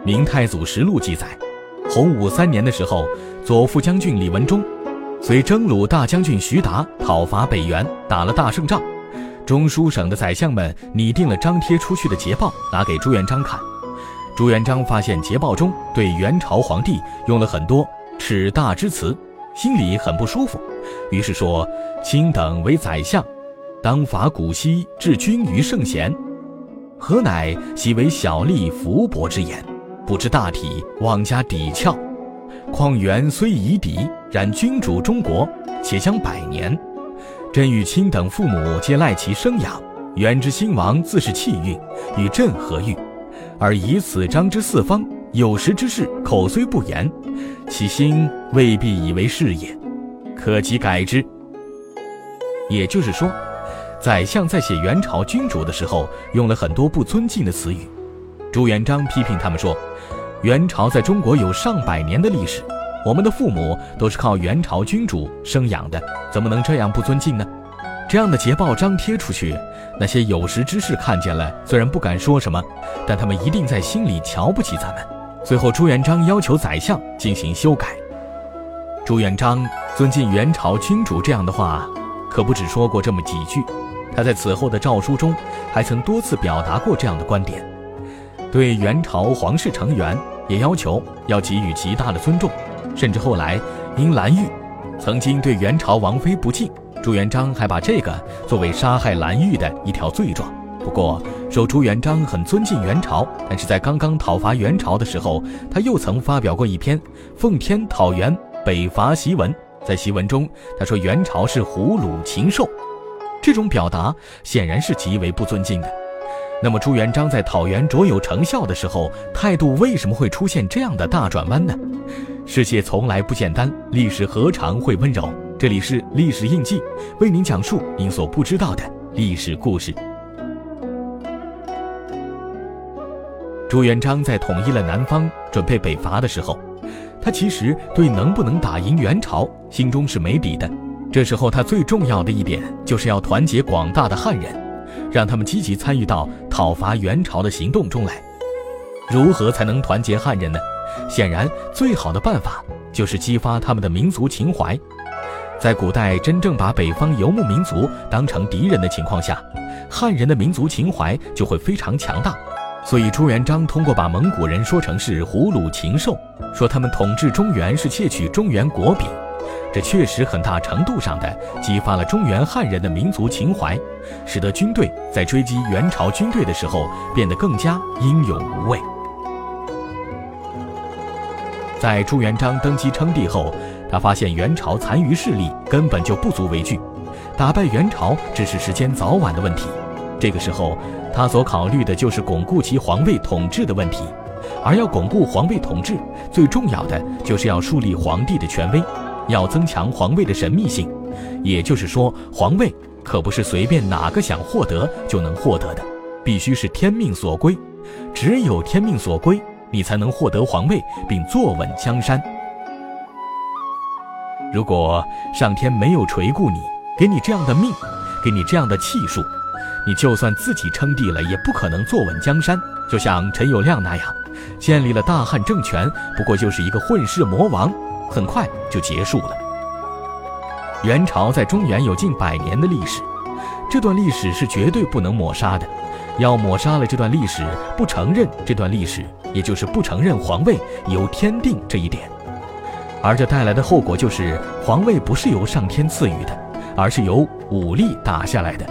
《明太祖实录》记载，洪武三年的时候，左副将军李文忠随征虏大将军徐达讨伐北元，打了大胜仗。中书省的宰相们拟定了张贴出去的捷报，拿给朱元璋看。朱元璋发现捷报中对元朝皇帝用了很多耻大之词，心里很不舒服，于是说：“卿等为宰相，当伐古稀，置君于圣贤，何乃昔为小吏福薄之言？不知大体，妄加抵翘。况元虽夷狄，然君主中国，且将百年。”朕与卿等父母皆赖其生养，元之兴亡自是气运，与朕何欲？而以此张之四方，有识之士口虽不言，其心未必以为是也，可即改之。也就是说，宰相在写元朝君主的时候，用了很多不尊敬的词语。朱元璋批评他们说，元朝在中国有上百年的历史。我们的父母都是靠元朝君主生养的，怎么能这样不尊敬呢？这样的捷报张贴出去，那些有识之士看见了，虽然不敢说什么，但他们一定在心里瞧不起咱们。最后，朱元璋要求宰相进行修改。朱元璋尊敬元朝君主这样的话，可不只说过这么几句，他在此后的诏书中还曾多次表达过这样的观点，对元朝皇室成员也要求要给予极大的尊重。甚至后来，因蓝玉曾经对元朝王妃不敬，朱元璋还把这个作为杀害蓝玉的一条罪状。不过，说朱元璋很尊敬元朝，但是在刚刚讨伐元朝的时候，他又曾发表过一篇《奉天讨元北伐檄文》。在檄文中，他说元朝是胡虏禽兽，这种表达显然是极为不尊敬的。那么，朱元璋在讨元卓有成效的时候，态度为什么会出现这样的大转弯呢？世界从来不简单，历史何尝会温柔？这里是历史印记，为您讲述您所不知道的历史故事。朱元璋在统一了南方，准备北伐的时候，他其实对能不能打赢元朝心中是没底的。这时候，他最重要的一点就是要团结广大的汉人，让他们积极参与到讨伐元朝的行动中来。如何才能团结汉人呢？显然，最好的办法就是激发他们的民族情怀。在古代，真正把北方游牧民族当成敌人的情况下，汉人的民族情怀就会非常强大。所以，朱元璋通过把蒙古人说成是胡虏禽兽，说他们统治中原是窃取中原国柄，这确实很大程度上的激发了中原汉人的民族情怀，使得军队在追击元朝军队的时候变得更加英勇无畏。在朱元璋登基称帝后，他发现元朝残余势力根本就不足为惧，打败元朝只是时间早晚的问题。这个时候，他所考虑的就是巩固其皇位统治的问题。而要巩固皇位统治，最重要的就是要树立皇帝的权威，要增强皇位的神秘性。也就是说，皇位可不是随便哪个想获得就能获得的，必须是天命所归。只有天命所归。你才能获得皇位并坐稳江山。如果上天没有垂顾你，给你这样的命，给你这样的气数，你就算自己称帝了，也不可能坐稳江山。就像陈友谅那样，建立了大汉政权，不过就是一个混世魔王，很快就结束了。元朝在中原有近百年的历史，这段历史是绝对不能抹杀的。要抹杀了这段历史，不承认这段历史。也就是不承认皇位由天定这一点，而这带来的后果就是皇位不是由上天赐予的，而是由武力打下来的。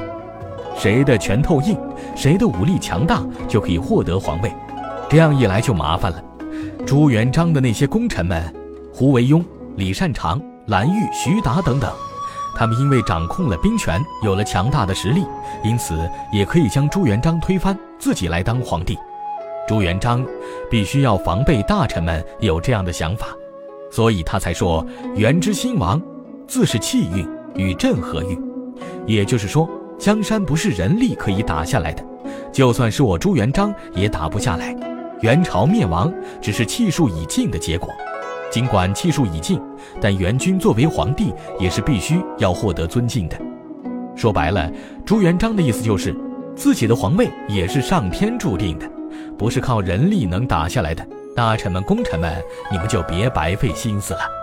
谁的拳头硬，谁的武力强大，就可以获得皇位。这样一来就麻烦了。朱元璋的那些功臣们，胡惟庸、李善长、蓝玉、徐达等等，他们因为掌控了兵权，有了强大的实力，因此也可以将朱元璋推翻，自己来当皇帝。朱元璋必须要防备大臣们有这样的想法，所以他才说：“元之兴亡，自是气运，与朕何欲？”也就是说，江山不是人力可以打下来的，就算是我朱元璋也打不下来。元朝灭亡只是气数已尽的结果，尽管气数已尽，但元军作为皇帝也是必须要获得尊敬的。说白了，朱元璋的意思就是，自己的皇位也是上天注定的。不是靠人力能打下来的，大臣们、功臣们，你们就别白费心思了。